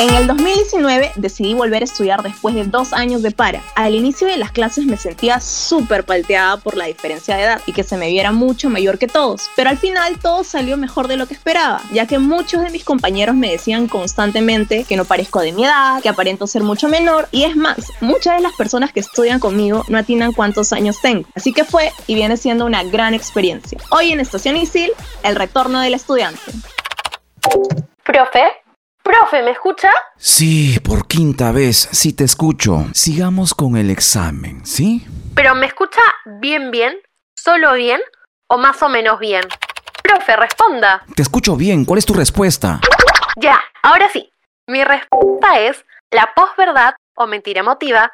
En el 2019 decidí volver a estudiar después de dos años de para. Al inicio de las clases me sentía súper palteada por la diferencia de edad y que se me viera mucho mayor que todos, pero al final todo salió mejor de lo que esperaba, ya que muchos de mis compañeros me decían constantemente que no parezco de mi edad, que aparento ser mucho menor y es más, muchas de las personas que estudian conmigo no atinan cuántos años tengo. Así que fue y viene siendo una gran experiencia. Hoy en Estación Isil, el retorno del estudiante. Profe, Profe, ¿me escucha? Sí, por quinta vez, sí te escucho. Sigamos con el examen, ¿sí? ¿Pero me escucha bien, bien? ¿Solo bien? ¿O más o menos bien? Profe, responda. Te escucho bien, ¿cuál es tu respuesta? Ya, ahora sí. Mi respuesta es la posverdad o mentira emotiva.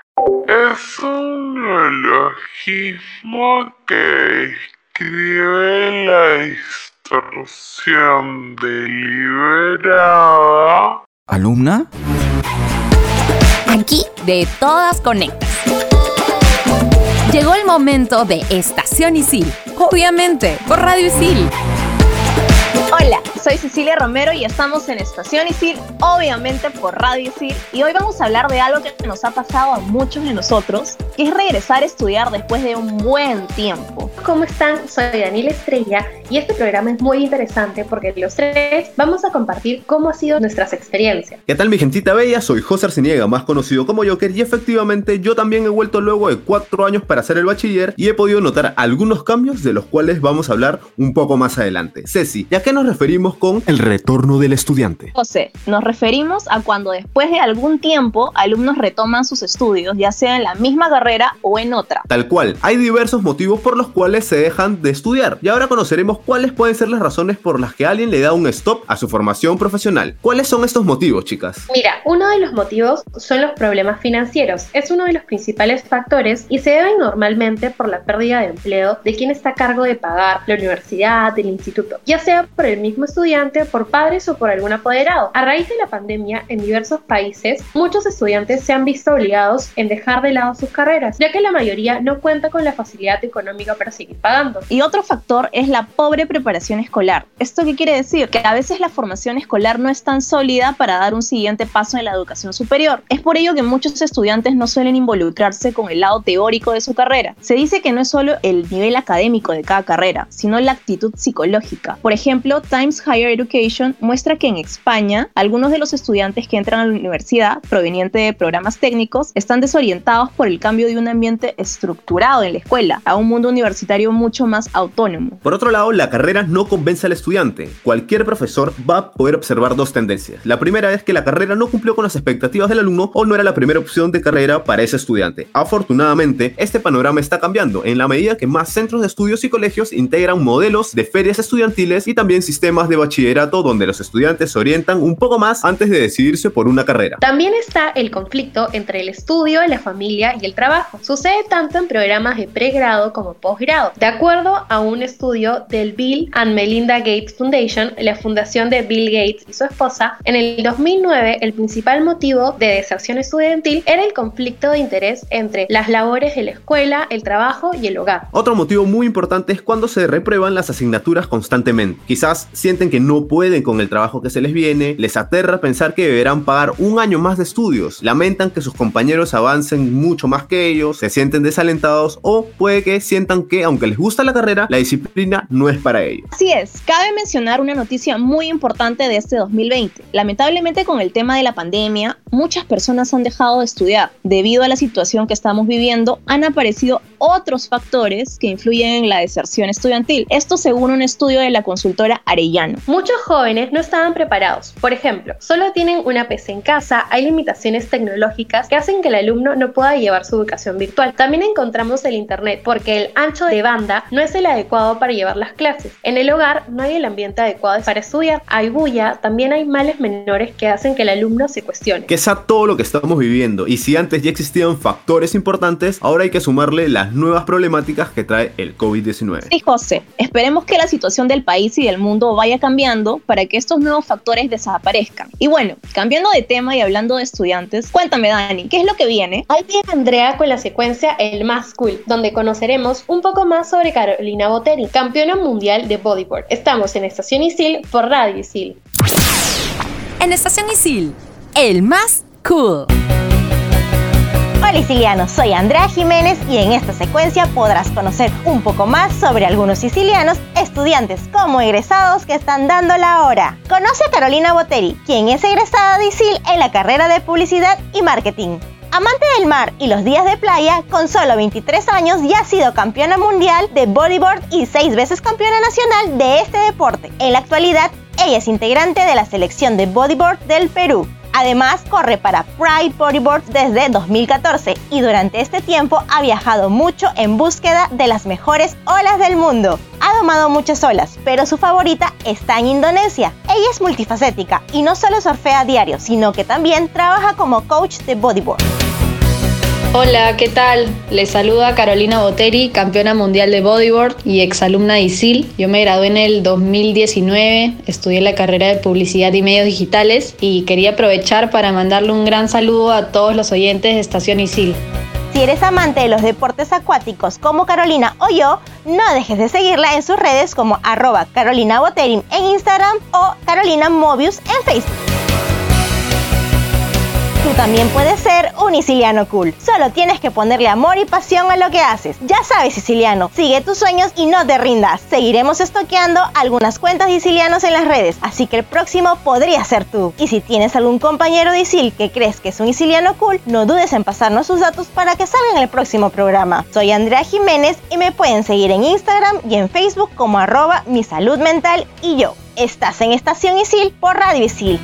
Es un neologismo que escribe la historia Deliberada. ¿Alumna? Aquí de todas conectas. Llegó el momento de Estación Isil. Obviamente, por Radio Isil. Soy Cecilia Romero y estamos en Estación Isil, obviamente por Radio Isil, y hoy vamos a hablar de algo que nos ha pasado a muchos de nosotros, que es regresar a estudiar después de un buen tiempo. ¿Cómo están? Soy Daniela Estrella y este programa es muy interesante porque los tres vamos a compartir cómo han sido nuestras experiencias. ¿Qué tal mi gentita bella? Soy José Arciniega, más conocido como Joker, y efectivamente yo también he vuelto luego de cuatro años para hacer el bachiller y he podido notar algunos cambios de los cuales vamos a hablar un poco más adelante. Ceci, ¿ya qué nos referimos con el retorno del estudiante? José, nos referimos a cuando después de algún tiempo alumnos retoman sus estudios, ya sea en la misma carrera o en otra. Tal cual, hay diversos motivos por los cuales se dejan de estudiar y ahora conoceremos cuáles pueden ser las razones por las que alguien le da un stop a su formación profesional. ¿Cuáles son estos motivos, chicas? Mira, uno de los motivos son los problemas financieros. Es uno de los principales factores y se deben normalmente por la pérdida de empleo de quien está a cargo de pagar la universidad, el instituto, ya sea por el mismo estudiante, por padres o por algún apoderado. A raíz de la pandemia, en diversos países, muchos estudiantes se han visto obligados en dejar de lado sus carreras, ya que la mayoría no cuenta con la facilidad económica para seguir pagando. Y otro factor es la pobre preparación escolar. ¿Esto qué quiere decir? Que a veces la formación escolar no es tan sólida para dar un siguiente paso en la educación superior. Es por ello que muchos estudiantes no suelen involucrarse con el lado teórico de su carrera. Se dice que no es solo el nivel académico de cada carrera, sino la actitud psicológica. Por ejemplo, Times Higher Education muestra que en España algunos de los estudiantes que entran a la universidad proveniente de programas técnicos están desorientados por el cambio de un ambiente estructurado en la escuela a un mundo universitario mucho más autónomo. Por otro lado, la carrera no convence al estudiante. Cualquier profesor va a poder observar dos tendencias. La primera es que la carrera no cumplió con las expectativas del alumno o no era la primera opción de carrera para ese estudiante. Afortunadamente, este panorama está cambiando en la medida que más centros de estudios y colegios integran modelos de ferias estudiantiles y también sistemas de bachillerato donde los estudiantes se orientan un poco más antes de decidirse por una carrera. También está el conflicto entre el estudio, la familia y el trabajo. Sucede tanto en programas de pregrado como posgrado. De acuerdo a un estudio del Bill and Melinda Gates Foundation, la fundación de Bill Gates y su esposa, en el 2009 el principal motivo de deserción estudiantil era el conflicto de interés entre las labores de la escuela, el trabajo y el hogar. Otro motivo muy importante es cuando se reprueban las asignaturas constantemente. Quizás sienten que no pueden con el trabajo que se les viene, les aterra pensar que deberán pagar un año más de estudios, lamentan que sus compañeros avancen mucho más que ellos, se sienten desalentados o puede que sientan que aunque les gusta la carrera, la disciplina no es para ellos. Así es, cabe mencionar una noticia muy importante de este 2020. Lamentablemente con el tema de la pandemia, muchas personas han dejado de estudiar. Debido a la situación que estamos viviendo, han aparecido otros factores que influyen en la deserción estudiantil. Esto según un estudio de la consultora Arellano. Muchos jóvenes no estaban preparados. Por ejemplo, solo tienen una PC en casa, hay limitaciones tecnológicas que hacen que el alumno no pueda llevar su educación virtual. También encontramos el Internet porque el ancho de banda no es el adecuado para llevar las clases. En el hogar no hay el ambiente adecuado para estudiar. Hay bulla, también hay males menores que hacen que el alumno se cuestione. Que es a todo lo que estamos viviendo y si antes ya existían factores importantes, ahora hay que sumarle las nuevas problemáticas que trae el COVID-19. Sí, José, esperemos que la situación del país y del mundo vaya cambiando para que estos nuevos factores desaparezcan. Y bueno, cambiando de tema y hablando de estudiantes, cuéntame Dani, ¿qué es lo que viene? Ahí viene Andrea con la secuencia El Más Cool, donde conoceremos un poco más sobre Carolina Boteri, campeona mundial de bodyboard. Estamos en Estación Isil por Radio Isil. En Estación Isil, el más cool. Hola sicilianos, soy Andrea Jiménez y en esta secuencia podrás conocer un poco más sobre algunos sicilianos, estudiantes como egresados que están dando la hora. Conoce a Carolina Boteri, quien es egresada de ISIL en la carrera de Publicidad y Marketing. Amante del mar y los días de playa, con solo 23 años ya ha sido campeona mundial de bodyboard y seis veces campeona nacional de este deporte. En la actualidad, ella es integrante de la selección de bodyboard del Perú. Además, corre para Pride Bodyboard desde 2014 y durante este tiempo ha viajado mucho en búsqueda de las mejores olas del mundo. Ha domado muchas olas, pero su favorita está en Indonesia. Ella es multifacética y no solo surfea diario, sino que también trabaja como coach de bodyboard. Hola, ¿qué tal? Les saluda Carolina Boteri, campeona mundial de bodyboard y exalumna de ISIL. Yo me gradué en el 2019, estudié la carrera de publicidad y medios digitales y quería aprovechar para mandarle un gran saludo a todos los oyentes de Estación ISIL. Si eres amante de los deportes acuáticos como Carolina o yo, no dejes de seguirla en sus redes como arroba Carolina en Instagram o Carolina Mobius en Facebook. Tú también puedes ser un siciliano cool. Solo tienes que ponerle amor y pasión a lo que haces. Ya sabes, siciliano, sigue tus sueños y no te rindas. Seguiremos estoqueando algunas cuentas de en las redes, así que el próximo podría ser tú. Y si tienes algún compañero de Isil que crees que es un siciliano cool, no dudes en pasarnos sus datos para que salga en el próximo programa. Soy Andrea Jiménez y me pueden seguir en Instagram y en Facebook como arroba mi salud mental y yo. Estás en Estación Isil por Radio Isil.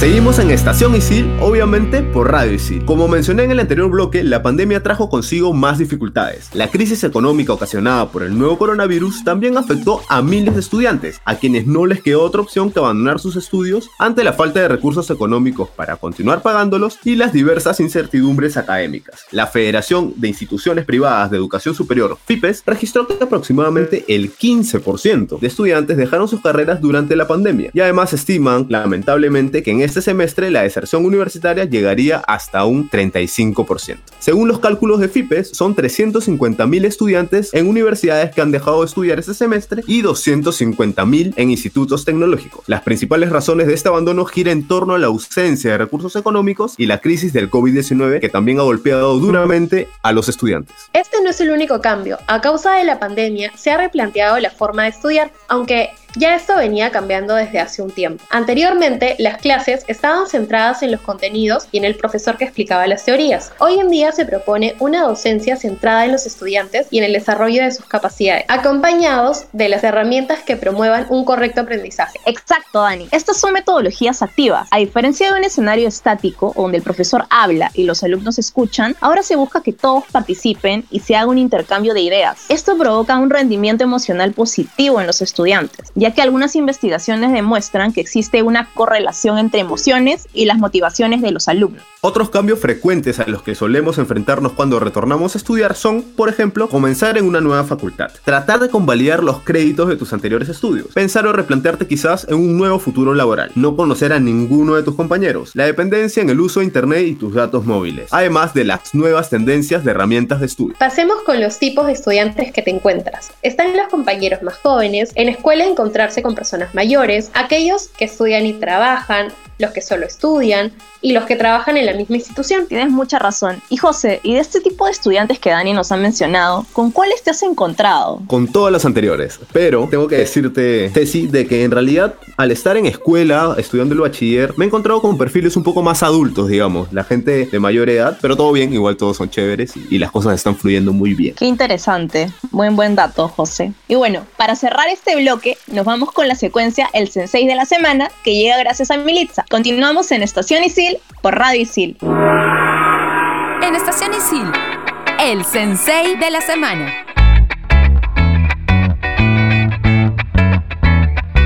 Seguimos en Estación Isil, obviamente por Radio Isil. Como mencioné en el anterior bloque, la pandemia trajo consigo más dificultades. La crisis económica ocasionada por el nuevo coronavirus también afectó a miles de estudiantes, a quienes no les quedó otra opción que abandonar sus estudios ante la falta de recursos económicos para continuar pagándolos y las diversas incertidumbres académicas. La Federación de Instituciones Privadas de Educación Superior, FIPES, registró que aproximadamente el 15% de estudiantes dejaron sus carreras durante la pandemia y además estiman, lamentablemente, que en este semestre la deserción universitaria llegaría hasta un 35%. Según los cálculos de FIPES, son 350.000 estudiantes en universidades que han dejado de estudiar este semestre y 250.000 en institutos tecnológicos. Las principales razones de este abandono giran en torno a la ausencia de recursos económicos y la crisis del COVID-19 que también ha golpeado duramente a los estudiantes. Este no es el único cambio. A causa de la pandemia se ha replanteado la forma de estudiar, aunque ya esto venía cambiando desde hace un tiempo. Anteriormente, las clases estaban centradas en los contenidos y en el profesor que explicaba las teorías. Hoy en día se propone una docencia centrada en los estudiantes y en el desarrollo de sus capacidades, acompañados de las herramientas que promuevan un correcto aprendizaje. Exacto, Dani. Estas son metodologías activas. A diferencia de un escenario estático donde el profesor habla y los alumnos escuchan, ahora se busca que todos participen y se haga un intercambio de ideas. Esto provoca un rendimiento emocional positivo en los estudiantes ya que algunas investigaciones demuestran que existe una correlación entre emociones y las motivaciones de los alumnos. Otros cambios frecuentes a los que solemos enfrentarnos cuando retornamos a estudiar son, por ejemplo, comenzar en una nueva facultad, tratar de convalidar los créditos de tus anteriores estudios, pensar o replantearte quizás en un nuevo futuro laboral, no conocer a ninguno de tus compañeros, la dependencia en el uso de internet y tus datos móviles, además de las nuevas tendencias de herramientas de estudio. Pasemos con los tipos de estudiantes que te encuentras. Están los compañeros más jóvenes, en la escuela encontrarse con personas mayores, aquellos que estudian y trabajan, los que solo estudian y los que trabajan en la misma institución. Tienes mucha razón. Y José, ¿y de este tipo de estudiantes que Dani nos ha mencionado, con cuáles te has encontrado? Con todas las anteriores, pero tengo que decirte, Ceci, de que en realidad al estar en escuela, estudiando el bachiller, me he encontrado con perfiles un poco más adultos, digamos, la gente de mayor edad, pero todo bien, igual todos son chéveres y, y las cosas están fluyendo muy bien. Qué interesante. Buen, buen dato, José. Y bueno, para cerrar este bloque, nos vamos con la secuencia El Sensei de la Semana, que llega gracias a Militza. Continuamos en Estación Isil por Radio Isil. En Estación Isil, el Sensei de la Semana.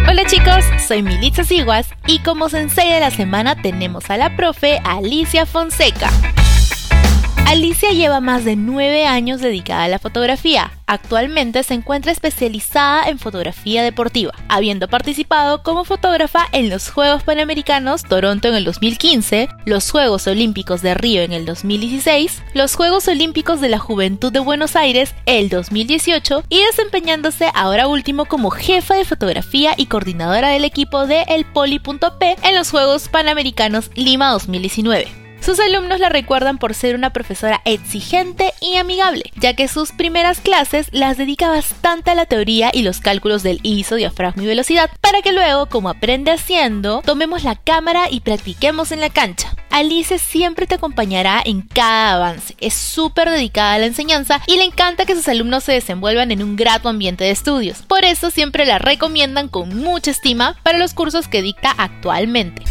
Hola chicos, soy Militza Siguas y como sensei de la semana tenemos a la profe Alicia Fonseca. Alicia lleva más de nueve años dedicada a la fotografía. Actualmente se encuentra especializada en fotografía deportiva, habiendo participado como fotógrafa en los Juegos Panamericanos Toronto en el 2015, los Juegos Olímpicos de Río en el 2016, los Juegos Olímpicos de la Juventud de Buenos Aires el 2018 y desempeñándose ahora último como jefa de fotografía y coordinadora del equipo de El Poli.p en los Juegos Panamericanos Lima 2019. Sus alumnos la recuerdan por ser una profesora exigente y amigable, ya que sus primeras clases las dedica bastante a la teoría y los cálculos del ISO, diafragma y velocidad, para que luego, como aprende haciendo, tomemos la cámara y practiquemos en la cancha. Alice siempre te acompañará en cada avance, es súper dedicada a la enseñanza y le encanta que sus alumnos se desenvuelvan en un grato ambiente de estudios. Por eso siempre la recomiendan con mucha estima para los cursos que dicta actualmente.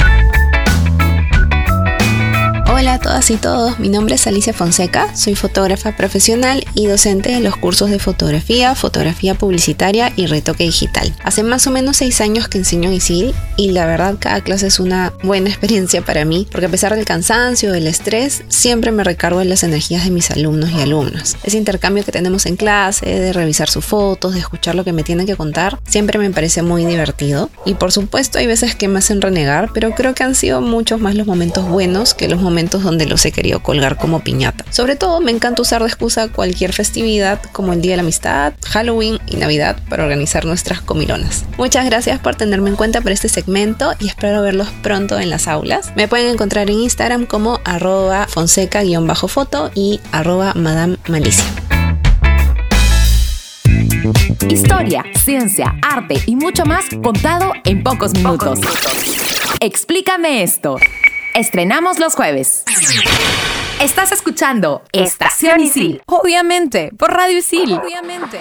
Hola a todas y todos, mi nombre es Alicia Fonseca, soy fotógrafa profesional y docente de los cursos de fotografía, fotografía publicitaria y retoque digital. Hace más o menos seis años que enseño ISIL y la verdad cada clase es una buena experiencia para mí porque a pesar del cansancio, del estrés, siempre me recargo en las energías de mis alumnos y alumnas. Ese intercambio que tenemos en clase, de revisar sus fotos, de escuchar lo que me tienen que contar, siempre me parece muy divertido y por supuesto hay veces que me hacen renegar, pero creo que han sido muchos más los momentos buenos que los momentos donde los he querido colgar como piñata. Sobre todo me encanta usar de excusa cualquier festividad como el Día de la Amistad, Halloween y Navidad para organizar nuestras comilonas. Muchas gracias por tenerme en cuenta para este segmento y espero verlos pronto en las aulas. Me pueden encontrar en Instagram como arroba fonseca-foto y arroba madame malicia. Historia, ciencia, arte y mucho más contado en pocos minutos. Explícame esto. Estrenamos los jueves. Estás escuchando Estación Isil. Obviamente, por Radio Isil. Obviamente.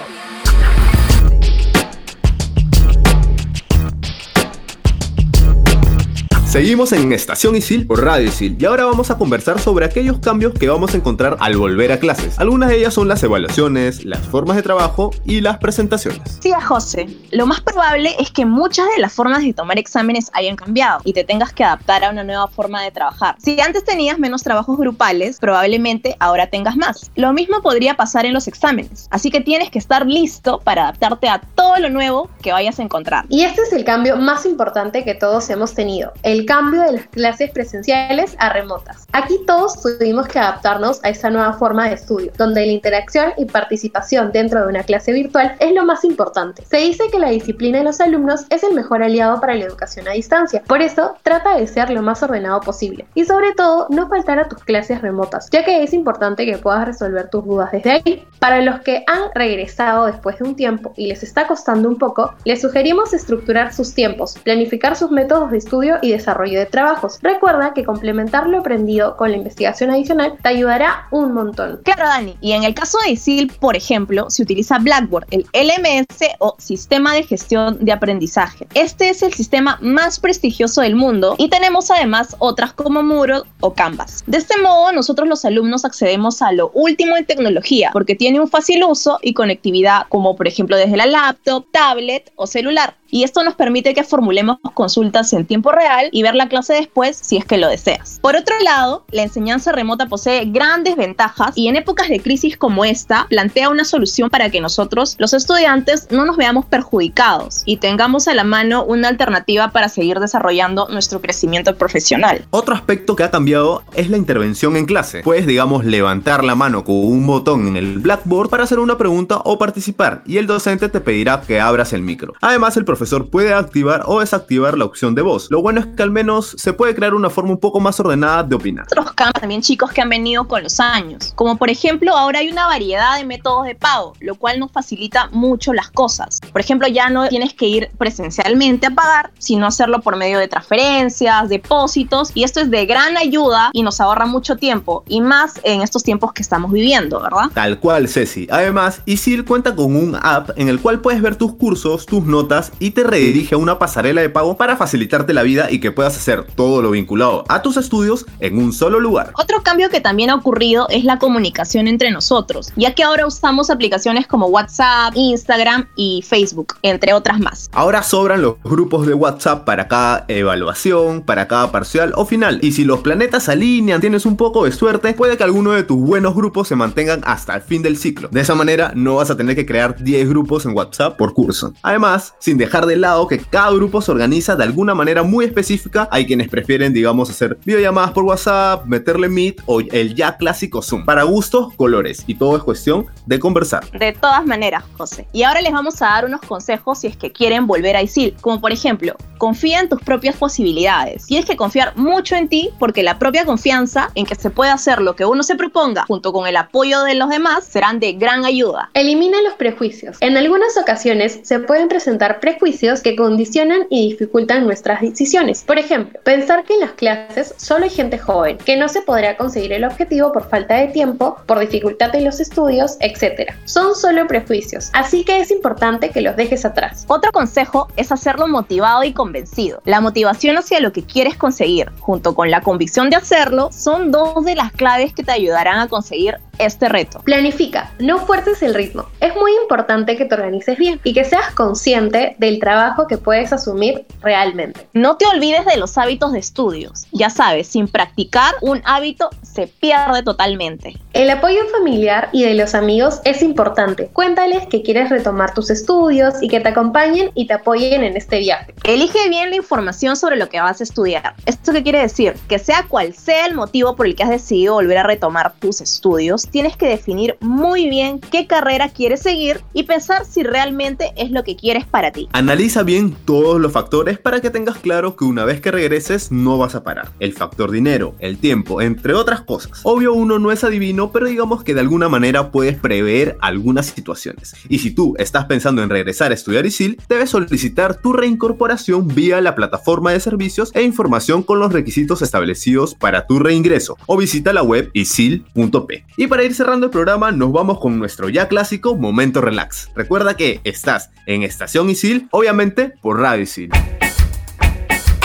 Seguimos en Estación Isil por Radio Isil y ahora vamos a conversar sobre aquellos cambios que vamos a encontrar al volver a clases. Algunas de ellas son las evaluaciones, las formas de trabajo y las presentaciones. Sí, José. Lo más probable es que muchas de las formas de tomar exámenes hayan cambiado y te tengas que adaptar a una nueva forma de trabajar. Si antes tenías menos trabajos grupales, probablemente ahora tengas más. Lo mismo podría pasar en los exámenes, así que tienes que estar listo para adaptarte a todo lo nuevo que vayas a encontrar. Y este es el cambio más importante que todos hemos tenido, el cambio de las clases presenciales a remotas. Aquí todos tuvimos que adaptarnos a esta nueva forma de estudio, donde la interacción y participación dentro de una clase virtual es lo más importante. Se dice que la disciplina de los alumnos es el mejor aliado para la educación a distancia, por eso trata de ser lo más ordenado posible y sobre todo no faltar a tus clases remotas, ya que es importante que puedas resolver tus dudas desde ahí. Para los que han regresado después de un tiempo y les está costando un poco, les sugerimos estructurar sus tiempos, planificar sus métodos de estudio y desarrollar de trabajos. Recuerda que complementar lo aprendido con la investigación adicional te ayudará un montón. Claro, Dani. Y en el caso de ISIL, por ejemplo, se utiliza Blackboard, el LMS o Sistema de Gestión de Aprendizaje. Este es el sistema más prestigioso del mundo y tenemos además otras como Moodle o Canvas. De este modo, nosotros los alumnos accedemos a lo último en tecnología porque tiene un fácil uso y conectividad como por ejemplo desde la laptop, tablet o celular y esto nos permite que formulemos consultas en tiempo real y ver la clase después si es que lo deseas. Por otro lado, la enseñanza remota posee grandes ventajas y en épocas de crisis como esta plantea una solución para que nosotros, los estudiantes, no nos veamos perjudicados y tengamos a la mano una alternativa para seguir desarrollando nuestro crecimiento profesional. Otro aspecto que ha cambiado es la intervención en clase. Puedes, digamos, levantar la mano con un botón en el Blackboard para hacer una pregunta o participar y el docente te pedirá que abras el micro. Además, el profesor puede activar o desactivar la opción de voz. Lo bueno es que al menos se puede crear una forma un poco más ordenada de opinar. Otros cambios también chicos que han venido con los años, como por ejemplo ahora hay una variedad de métodos de pago, lo cual nos facilita mucho las cosas. Por ejemplo, ya no tienes que ir presencialmente a pagar, sino hacerlo por medio de transferencias, depósitos, y esto es de gran ayuda y nos ahorra mucho tiempo, y más en estos tiempos que estamos viviendo, ¿verdad? Tal cual, Ceci. Además, Isil cuenta con un app en el cual puedes ver tus cursos, tus notas y te redirige a una pasarela de pago para facilitarte la vida y que puedas puedas hacer todo lo vinculado a tus estudios en un solo lugar. Otro cambio que también ha ocurrido es la comunicación entre nosotros, ya que ahora usamos aplicaciones como WhatsApp, Instagram y Facebook, entre otras más. Ahora sobran los grupos de WhatsApp para cada evaluación, para cada parcial o final. Y si los planetas alinean, tienes un poco de suerte, puede que alguno de tus buenos grupos se mantengan hasta el fin del ciclo. De esa manera no vas a tener que crear 10 grupos en WhatsApp por curso. Además, sin dejar de lado que cada grupo se organiza de alguna manera muy específica, hay quienes prefieren, digamos, hacer videollamadas por WhatsApp, meterle Meet o el ya clásico Zoom. Para gustos, colores. Y todo es cuestión de conversar. De todas maneras, José. Y ahora les vamos a dar unos consejos si es que quieren volver a ISIL. Como por ejemplo, confía en tus propias posibilidades. Tienes que confiar mucho en ti porque la propia confianza en que se puede hacer lo que uno se proponga junto con el apoyo de los demás serán de gran ayuda. Elimina los prejuicios. En algunas ocasiones se pueden presentar prejuicios que condicionan y dificultan nuestras decisiones. Por ejemplo, pensar que en las clases solo hay gente joven, que no se podrá conseguir el objetivo por falta de tiempo, por dificultad en los estudios, etc. Son solo prejuicios, así que es importante que los dejes atrás. Otro consejo es hacerlo motivado y convencido. La motivación hacia lo que quieres conseguir, junto con la convicción de hacerlo, son dos de las claves que te ayudarán a conseguir este reto. Planifica, no fuerces el ritmo. Es muy importante que te organices bien y que seas consciente del trabajo que puedes asumir realmente. No te olvides de los hábitos de estudios. Ya sabes, sin practicar un hábito se pierde totalmente. El apoyo familiar y de los amigos es importante. Cuéntales que quieres retomar tus estudios y que te acompañen y te apoyen en este viaje. Elige bien la información sobre lo que vas a estudiar. ¿Esto qué quiere decir? Que sea cual sea el motivo por el que has decidido volver a retomar tus estudios, tienes que definir muy bien qué carrera quieres seguir y pensar si realmente es lo que quieres para ti. Analiza bien todos los factores para que tengas claro que una vez que regreses no vas a parar. El factor dinero, el tiempo, entre otras cosas. Obvio uno no es adivino, pero digamos que de alguna manera puedes prever algunas situaciones. Y si tú estás pensando en regresar a estudiar ISIL, debes solicitar tu reincorporación vía la plataforma de servicios e información con los requisitos establecidos para tu reingreso o visita la web isil.p. para ir cerrando el programa, nos vamos con nuestro ya clásico Momento Relax. Recuerda que estás en Estación Isil, obviamente por Radio Isil.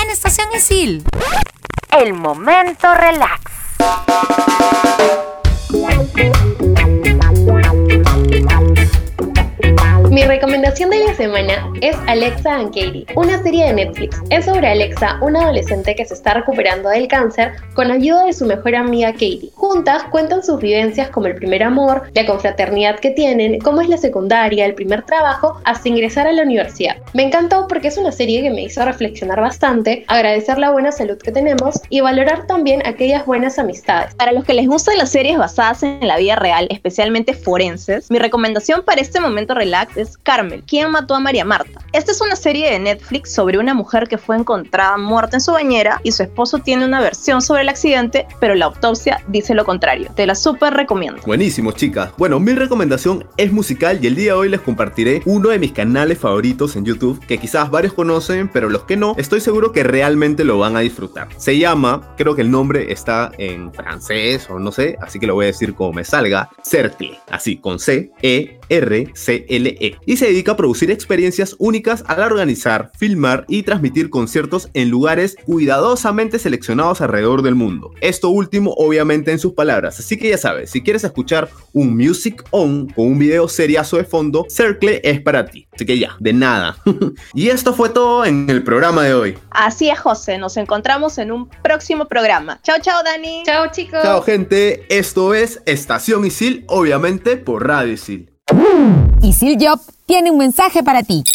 En Estación Isil. El momento relax. Mi recomendación de la semana es Alexa and Katie, una serie de Netflix. Es sobre Alexa, una adolescente que se está recuperando del cáncer con ayuda de su mejor amiga Katie. Juntas cuentan sus vivencias como el primer amor, la confraternidad que tienen, cómo es la secundaria, el primer trabajo, hasta ingresar a la universidad. Me encantó porque es una serie que me hizo reflexionar bastante, agradecer la buena salud que tenemos y valorar también aquellas buenas amistades. Para los que les gustan las series basadas en la vida real, especialmente forenses, mi recomendación para este momento relax es Carmel, quien mató a María Marta. Esta es una serie de Netflix sobre una mujer que fue encontrada muerta en su bañera y su esposo tiene una versión sobre el accidente, pero la autopsia dice lo contrario. Te la súper recomiendo. Buenísimo, chicas. Bueno, mi recomendación es musical y el día de hoy les compartiré uno de mis canales favoritos en YouTube que quizás varios conocen, pero los que no, estoy seguro que realmente lo van a disfrutar. Se llama, creo que el nombre está en francés o no sé, así que lo voy a decir como me salga, Cercle, así con C, E, R, C, L, E y se dedica a producir experiencias únicas al organizar, filmar y transmitir conciertos en lugares cuidadosamente seleccionados alrededor del mundo. Esto último obviamente en sus palabras, así que ya sabes, si quieres escuchar un music on con un video seriazo de fondo, Cercle es para ti. Así que ya, de nada. y esto fue todo en el programa de hoy. Así es, José. Nos encontramos en un próximo programa. Chao, chao, Dani. Chao, chicos. Chao, gente. Esto es Estación Isil, obviamente por Radio Isil. Isil Job tiene un mensaje para ti.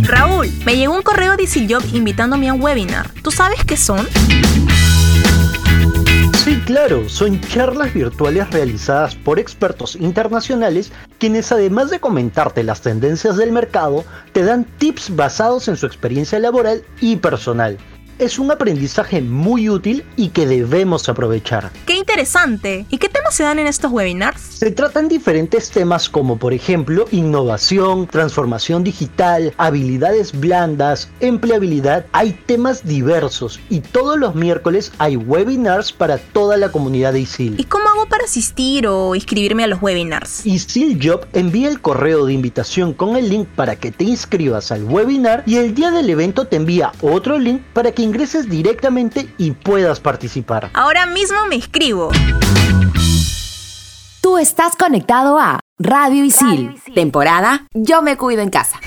Raúl, me llegó un correo de Isil Job invitándome a un webinar. ¿Tú sabes qué son? Sí, claro, son charlas virtuales realizadas por expertos internacionales quienes además de comentarte las tendencias del mercado, te dan tips basados en su experiencia laboral y personal. Es un aprendizaje muy útil y que debemos aprovechar. ¡Qué interesante! ¿Y qué temas se dan en estos webinars? Se tratan diferentes temas como por ejemplo innovación, transformación digital, habilidades blandas, empleabilidad. Hay temas diversos y todos los miércoles hay webinars para toda la comunidad de ISIL. ¿Y cómo hago para asistir o inscribirme a los webinars? Isil Job envía el correo de invitación con el link para que te inscribas al webinar y el día del evento te envía otro link para que ingreses directamente y puedas participar. Ahora mismo me inscribo. Tú estás conectado a Radio Isil, temporada Yo me cuido en casa.